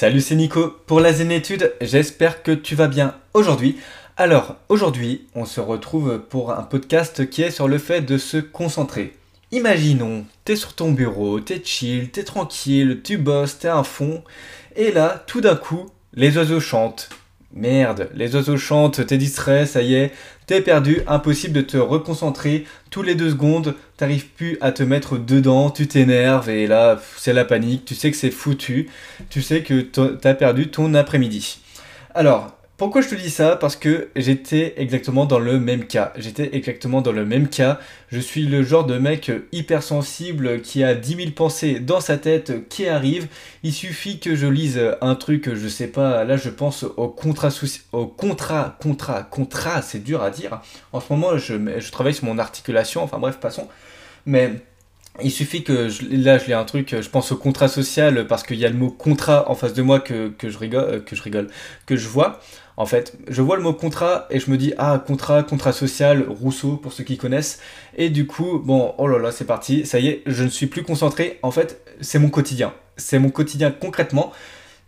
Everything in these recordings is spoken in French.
Salut, c'est Nico pour la Zénétude, j'espère que tu vas bien aujourd'hui. Alors, aujourd'hui, on se retrouve pour un podcast qui est sur le fait de se concentrer. Imaginons, t'es sur ton bureau, t'es chill, t'es tranquille, tu bosses, t'es à fond, et là, tout d'un coup, les oiseaux chantent. Merde, les oiseaux chantent, t'es distrait, ça y est, t'es perdu, impossible de te reconcentrer. Tous les deux secondes, t'arrives plus à te mettre dedans, tu t'énerves et là, c'est la panique, tu sais que c'est foutu, tu sais que t'as perdu ton après-midi. Alors, pourquoi je te dis ça? Parce que j'étais exactement dans le même cas. J'étais exactement dans le même cas. Je suis le genre de mec hypersensible qui a 10 000 pensées dans sa tête qui arrivent. Il suffit que je lise un truc, je sais pas, là je pense au contrat, au contrat, contrat, contrat, c'est dur à dire. En ce moment, je, je travaille sur mon articulation, enfin bref, passons. Mais il suffit que là je lis un truc, je pense au contrat social parce qu'il y a le mot contrat en face de moi que, je rigole, euh, que je rigole, que je vois. En fait, je vois le mot contrat et je me dis ah contrat, contrat social, Rousseau pour ceux qui connaissent. Et du coup, bon, oh là là, c'est parti, ça y est, je ne suis plus concentré. En fait, c'est mon quotidien. C'est mon quotidien concrètement.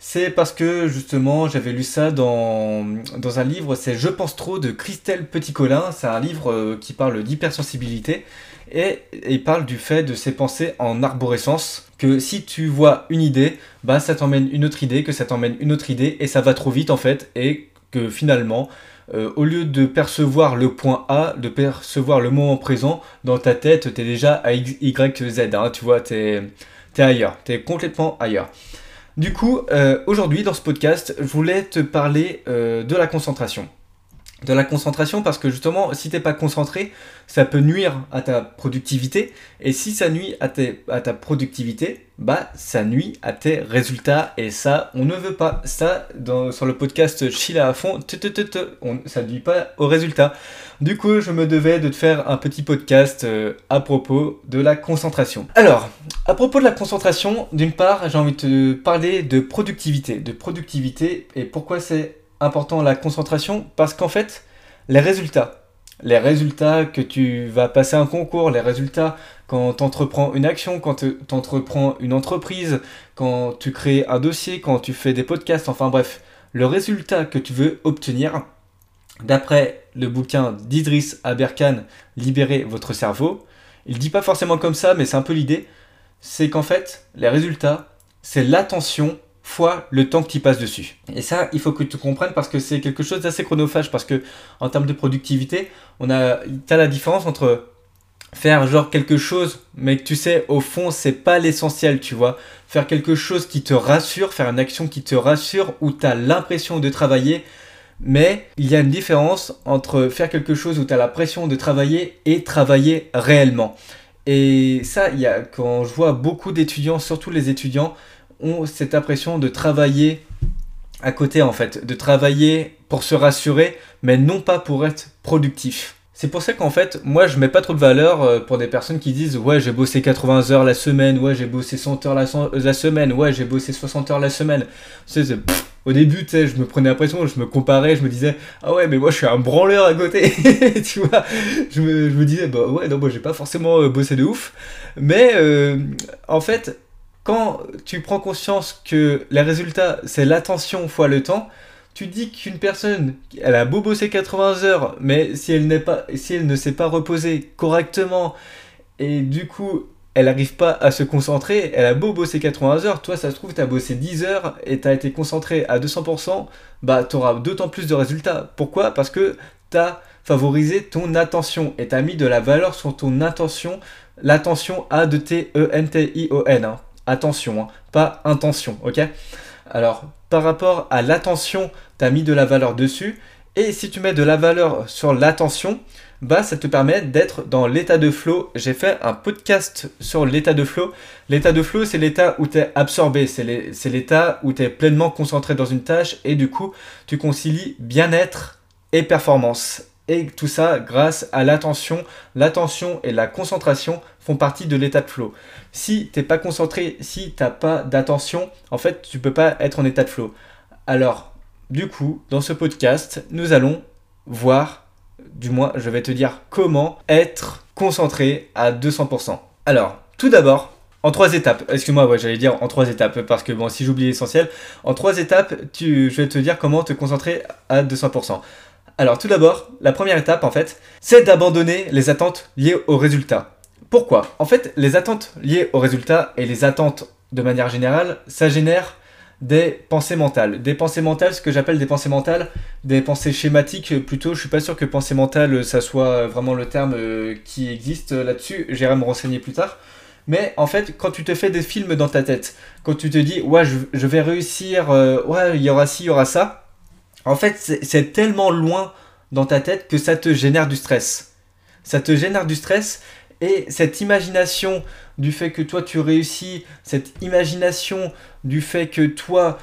C'est parce que justement j'avais lu ça dans, dans un livre, c'est Je pense trop de Christelle Petit-Colin. C'est un livre euh, qui parle d'hypersensibilité et il parle du fait de ces pensées en arborescence, que si tu vois une idée, bah ça t'emmène une autre idée, que ça t'emmène une autre idée, et ça va trop vite en fait, et que finalement, euh, au lieu de percevoir le point A, de percevoir le moment présent, dans ta tête, tu es déjà à Y, Z, hein, tu vois, tu es, ailleurs, tu es complètement ailleurs. Du coup, euh, aujourd'hui dans ce podcast, je voulais te parler euh, de la concentration de la concentration parce que justement si t'es pas concentré ça peut nuire à ta productivité. Et si ça nuit à, ta productivité bah ça nuit à tes résultats. Et ça on ne veut pas. Ça dans, sur le podcast chill à fond on, ça nuit pas aux résultats. Du coup je me devais de te faire un petit podcast euh, à propos de la concentration. Alors à propos de la concentration d'une part j'ai envie de te parler de productivité. De productivité et pourquoi c'est important la concentration parce qu'en fait, les résultats, les résultats que tu vas passer un concours, les résultats quand tu entreprends une action, quand tu entreprends une entreprise, quand tu crées un dossier, quand tu fais des podcasts, enfin bref, le résultat que tu veux obtenir, d'après le bouquin d'Idriss Aberkan, Libérer votre cerveau, il dit pas forcément comme ça, mais c'est un peu l'idée, c'est qu'en fait, les résultats, c'est l'attention fois le temps que tu passes dessus. Et ça, il faut que tu comprennes parce que c'est quelque chose d'assez chronophage parce que en termes de productivité, on a, as la différence entre faire genre quelque chose, mais que tu sais, au fond, c'est pas l'essentiel, tu vois. Faire quelque chose qui te rassure, faire une action qui te rassure, où tu as l'impression de travailler, mais il y a une différence entre faire quelque chose où tu as l'impression de travailler et travailler réellement. Et ça, il y a, quand je vois beaucoup d'étudiants, surtout les étudiants, ont cette impression de travailler à côté en fait, de travailler pour se rassurer, mais non pas pour être productif. C'est pour ça qu'en fait, moi je mets pas trop de valeur euh, pour des personnes qui disent ouais j'ai bossé 80 heures la semaine, ouais j'ai bossé 100 heures la, semaine, ouais j'ai bossé 60 heures la semaine. au début, tu sais, je me prenais l'impression, je me comparais, je me disais, ah ouais, mais moi je suis un branleur à côté, tu vois. Je me, disais, bah ouais, non, moi j'ai pas forcément euh, bossé de ouf. Mais euh, en fait, quand tu prends conscience que les résultats, c'est l'attention fois le temps, tu dis qu'une personne, elle a beau bosser 80 heures, mais si elle, pas, si elle ne s'est pas reposée correctement, et du coup, elle n'arrive pas à se concentrer, elle a beau bosser 80 heures, toi ça se trouve, tu as bossé 10 heures et tu as été concentré à 200%, bah tu auras d'autant plus de résultats. Pourquoi? Parce que tu as favorisé ton attention et tu as mis de la valeur sur ton attention, l'attention A de T-E-N-T-I-O-N. Attention, hein, pas intention, ok? Alors, par rapport à l'attention, tu as mis de la valeur dessus. Et si tu mets de la valeur sur l'attention, bah ça te permet d'être dans l'état de flow. J'ai fait un podcast sur l'état de flow. L'état de flow, c'est l'état où tu es absorbé, c'est l'état où tu es pleinement concentré dans une tâche et du coup, tu concilies bien-être et performance. Et tout ça grâce à l'attention. L'attention et la concentration font partie de l'état de flow. Si t'es pas concentré, si t'as pas d'attention, en fait, tu peux pas être en état de flow. Alors, du coup, dans ce podcast, nous allons voir, du moins, je vais te dire comment être concentré à 200%. Alors, tout d'abord, en trois étapes. Excuse-moi, j'allais dire en trois étapes, parce que bon, si j'oublie l'essentiel, en trois étapes, tu, je vais te dire comment te concentrer à 200%. Alors tout d'abord, la première étape en fait, c'est d'abandonner les attentes liées au résultat. Pourquoi? En fait, les attentes liées au résultat et les attentes de manière générale, ça génère des pensées mentales. Des pensées mentales, ce que j'appelle des pensées mentales, des pensées schématiques plutôt. Je suis pas sûr que pensée mentale, ça soit vraiment le terme euh, qui existe là-dessus. J'irai me renseigner plus tard. Mais en fait, quand tu te fais des films dans ta tête, quand tu te dis, ouais, je, vais réussir, euh, ouais, il y aura ci, il y aura ça, en fait, c'est tellement loin dans ta tête que ça te génère du stress. Ça te génère du stress et cette imagination du fait que toi tu réussis, cette imagination du fait que toi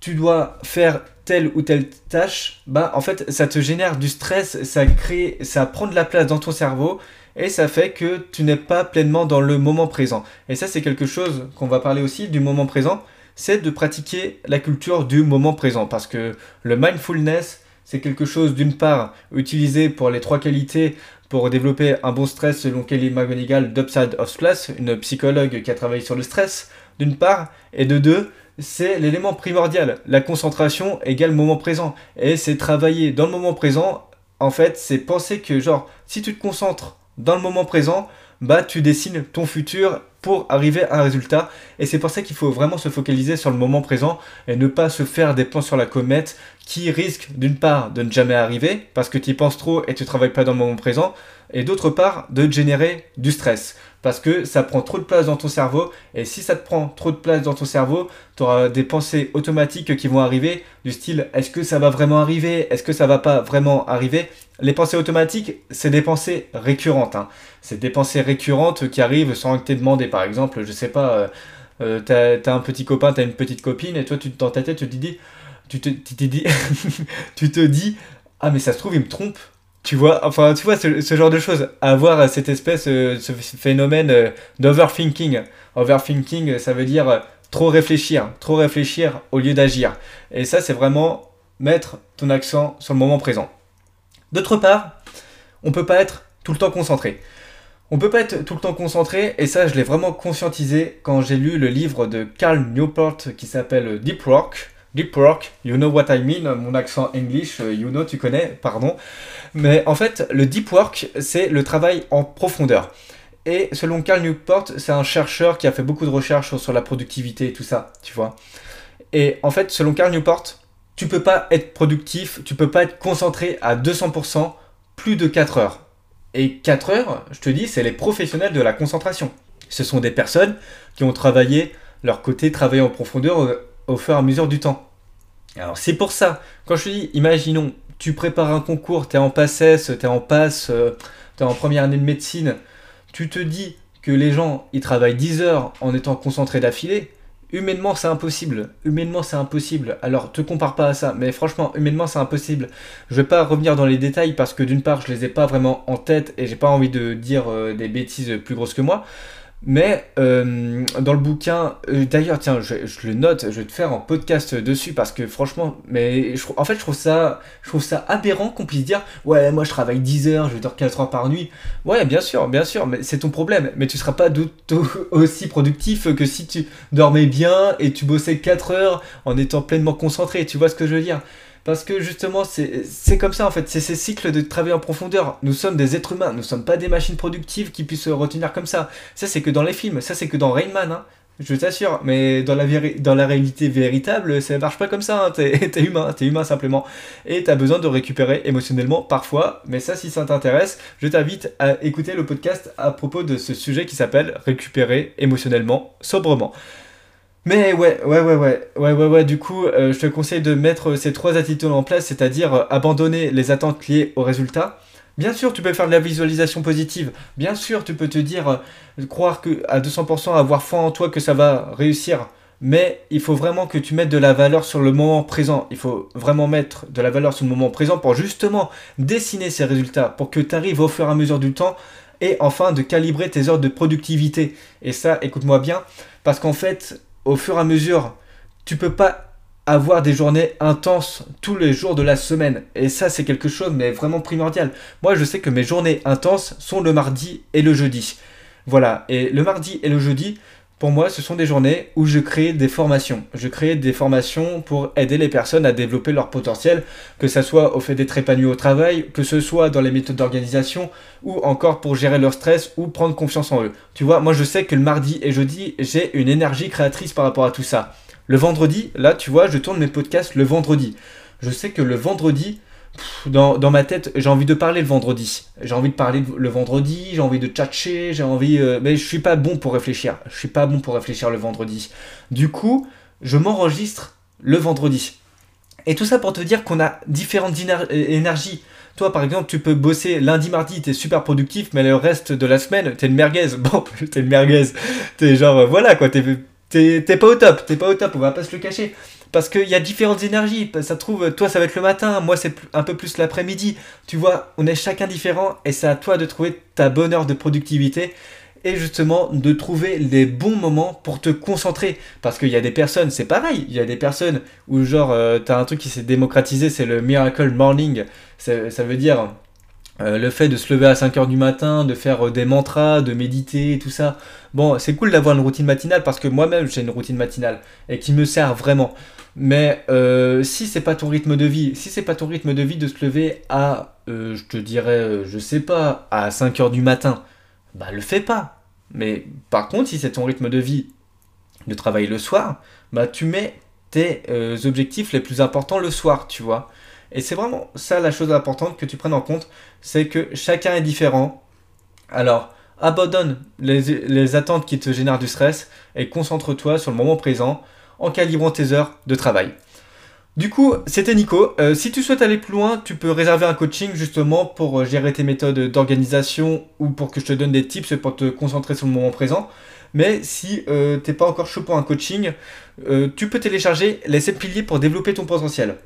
tu dois faire telle ou telle tâche, bah en fait ça te génère du stress, ça crée, ça prend de la place dans ton cerveau et ça fait que tu n'es pas pleinement dans le moment présent. Et ça c'est quelque chose qu'on va parler aussi du moment présent, c'est de pratiquer la culture du moment présent parce que le mindfulness c'est quelque chose d'une part utilisé pour les trois qualités pour développer un bon stress selon Kelly McGonigal d'Upside of Class, une psychologue qui a travaillé sur le stress, d'une part, et de deux, c'est l'élément primordial. La concentration égale moment présent. Et c'est travailler dans le moment présent, en fait, c'est penser que, genre, si tu te concentres dans le moment présent, bah tu dessines ton futur pour arriver à un résultat. Et c'est pour ça qu'il faut vraiment se focaliser sur le moment présent et ne pas se faire des plans sur la comète qui risquent d'une part de ne jamais arriver parce que tu y penses trop et tu travailles pas dans le moment présent et d'autre part de générer du stress parce que ça prend trop de place dans ton cerveau et si ça te prend trop de place dans ton cerveau, tu auras des pensées automatiques qui vont arriver du style est-ce que ça va vraiment arriver? Est-ce que ça va pas vraiment arriver? Les pensées automatiques, c'est des pensées récurrentes. Hein. C'est des pensées récurrentes qui arrivent sans que tu demandé. Par exemple, je sais pas, euh, euh t'as as un petit copain, t'as une petite copine et toi tu, dans ta tête tu te dis, tu te dis, tu te dis ah mais ça se trouve il me trompe tu vois, enfin, tu vois, ce, genre de choses. Avoir cette espèce, euh, ce phénomène euh, d'overthinking. Overthinking, ça veut dire euh, trop réfléchir, trop réfléchir au lieu d'agir. Et ça, c'est vraiment mettre ton accent sur le moment présent. D'autre part, on peut pas être tout le temps concentré. On peut pas être tout le temps concentré, et ça, je l'ai vraiment conscientisé quand j'ai lu le livre de Carl Newport qui s'appelle Deep Work. Deep Work, you know what I mean, mon accent English, you know, tu connais, pardon. Mais en fait, le deep work, c'est le travail en profondeur. Et selon Carl Newport, c'est un chercheur qui a fait beaucoup de recherches sur la productivité et tout ça, tu vois. Et en fait, selon Carl Newport, tu peux pas être productif, tu peux pas être concentré à 200% plus de 4 heures. Et 4 heures, je te dis, c'est les professionnels de la concentration. Ce sont des personnes qui ont travaillé leur côté, travailler en profondeur au, fur et à mesure du temps. Alors c'est pour ça, quand je te dis, imaginons, tu prépares un concours, tu es en PASSES, tu es en passe, euh, tu en première année de médecine, tu te dis que les gens, ils travaillent 10 heures en étant concentrés d'affilée, humainement c'est impossible. Humainement c'est impossible. Alors te compare pas à ça, mais franchement, humainement c'est impossible. Je vais pas revenir dans les détails parce que d'une part, je les ai pas vraiment en tête et j'ai pas envie de dire euh, des bêtises plus grosses que moi. Mais euh, dans le bouquin, euh, d'ailleurs, tiens, je, le note, je vais te faire un podcast dessus parce que franchement, mais en fait, je trouve ça, je ça aberrant qu'on puisse dire, ouais, moi je travaille 10 heures, je dors 4 heures par nuit. Ouais, bien sûr, bien sûr, mais c'est ton problème. Mais tu seras pas aussi productif que si tu dormais bien et tu bossais 4 heures en étant pleinement concentré. Tu vois ce que je veux dire? Parce que justement, c'est comme ça en fait, c'est ces cycles de travail en profondeur. Nous sommes des êtres humains, nous ne sommes pas des machines productives qui puissent se retenir comme ça. Ça, c'est que dans les films, ça, c'est que dans Rainman, hein. je t'assure. Mais dans la, réalité véritable, ça marche pas comme ça. Hein. T'es es humain, t'es humain simplement. Et t'as besoin de récupérer émotionnellement parfois. Mais ça, si ça t'intéresse, je t'invite à écouter le podcast à propos de ce sujet qui s'appelle Récupérer émotionnellement sobrement. Mais ouais, ouais, ouais, ouais, ouais, ouais, ouais, du coup, euh, je te conseille de mettre ces trois attitudes en place, c'est-à-dire euh, abandonner les attentes liées au résultat. Bien sûr, tu peux faire de la visualisation positive. Bien sûr, tu peux te dire, euh, croire que à 200%, avoir foi en toi que ça va réussir. Mais il faut vraiment que tu mettes de la valeur sur le moment présent. Il faut vraiment mettre de la valeur sur le moment présent pour justement dessiner ces résultats, pour que tu arrives au fur et à mesure du temps et enfin de calibrer tes heures de productivité. Et ça, écoute-moi bien, parce qu'en fait, au fur et à mesure, tu peux pas avoir des journées intenses tous les jours de la semaine. Et ça, c'est quelque chose, mais vraiment primordial. Moi, je sais que mes journées intenses sont le mardi et le jeudi. Voilà. Et le mardi et le jeudi, pour moi, ce sont des journées où je crée des formations. Je crée des formations pour aider les personnes à développer leur potentiel, que ce soit au fait d'être épanoui au travail, que ce soit dans les méthodes d'organisation, ou encore pour gérer leur stress ou prendre confiance en eux. Tu vois, moi je sais que le mardi et jeudi, j'ai une énergie créatrice par rapport à tout ça. Le vendredi, là, tu vois, je tourne mes podcasts le vendredi. Je sais que le vendredi, dans, ma tête, j'ai envie de parler le vendredi. J'ai envie de parler le vendredi, j'ai envie de tchatcher, j'ai envie. Euh, mais je suis pas bon pour réfléchir. Je suis pas bon pour réfléchir le vendredi. Du coup, je m'enregistre le vendredi. Et tout ça pour te dire qu'on a différentes énergies. Toi, par exemple, tu peux bosser lundi, mardi, t'es super productif, mais le reste de la semaine, t'es une merguez. Bon, t'es une merguez. T'es genre, euh, voilà quoi, t'es pas au top, t'es pas au top, on va pas se le cacher. Parce qu'il y a différentes énergies. Ça trouve, toi, ça va être le matin, moi, c'est un peu plus l'après-midi. Tu vois, on est chacun différent et c'est à toi de trouver ta bonne heure de productivité et justement de trouver les bons moments pour te concentrer. Parce qu'il y a des personnes, c'est pareil, il y a des personnes où, genre, euh, tu as un truc qui s'est démocratisé, c'est le Miracle Morning. Ça veut dire euh, le fait de se lever à 5h du matin, de faire euh, des mantras, de méditer, tout ça. Bon, c'est cool d'avoir une routine matinale parce que moi-même j'ai une routine matinale et qui me sert vraiment. Mais euh, si c'est pas ton rythme de vie, si c'est pas ton rythme de vie de se lever à, je te dirais, je sais pas, à 5h du matin, bah le fais pas. Mais par contre, si c'est ton rythme de vie de travailler le soir, bah tu mets tes objectifs les plus importants le soir, tu vois. Et c'est vraiment ça la chose importante que tu prennes en compte, c'est que chacun est différent. Alors, abandonne les, attentes qui te génèrent du stress et concentre-toi sur le moment présent en calibrant tes heures de travail. Du coup, c'était Nico. Euh, si tu souhaites aller plus loin, tu peux réserver un coaching justement pour euh, gérer tes méthodes d'organisation ou pour que je te donne des tips pour te concentrer sur le moment présent. Mais si euh, tu n'es pas encore chaud pour un coaching, tu peux télécharger les 7 piliers pour développer ton potentiel.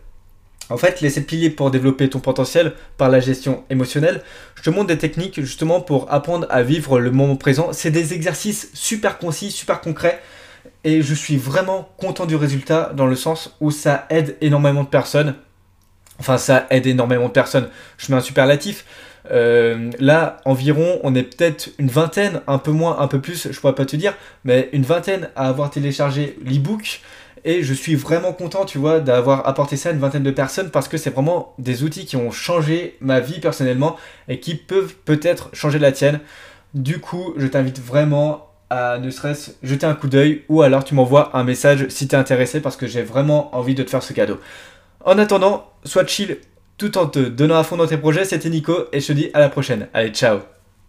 En fait, les 7 piliers pour développer ton potentiel par la gestion émotionnelle, je te montre des techniques justement pour apprendre à vivre le moment présent. C'est des exercices super concis, super concrets. Et je suis vraiment content du résultat dans le sens où ça aide énormément de personnes. Enfin, ça aide énormément de personnes. Je mets un superlatif. Euh, là, environ, on est peut-être une vingtaine, un peu moins, un peu plus, je pourrais pas te dire, mais une vingtaine à avoir téléchargé l'ebook. Et je suis vraiment content, tu vois, d'avoir apporté ça à une vingtaine de personnes parce que c'est vraiment des outils qui ont changé ma vie personnellement et qui peuvent peut-être changer la tienne. Du coup, je t'invite vraiment à ne serait-ce jeter un coup d'œil ou alors tu m'envoies un message si tu es intéressé parce que j'ai vraiment envie de te faire ce cadeau. En attendant, sois chill tout en te donnant à fond dans tes projets. C'était Nico et je te dis à la prochaine. Allez, ciao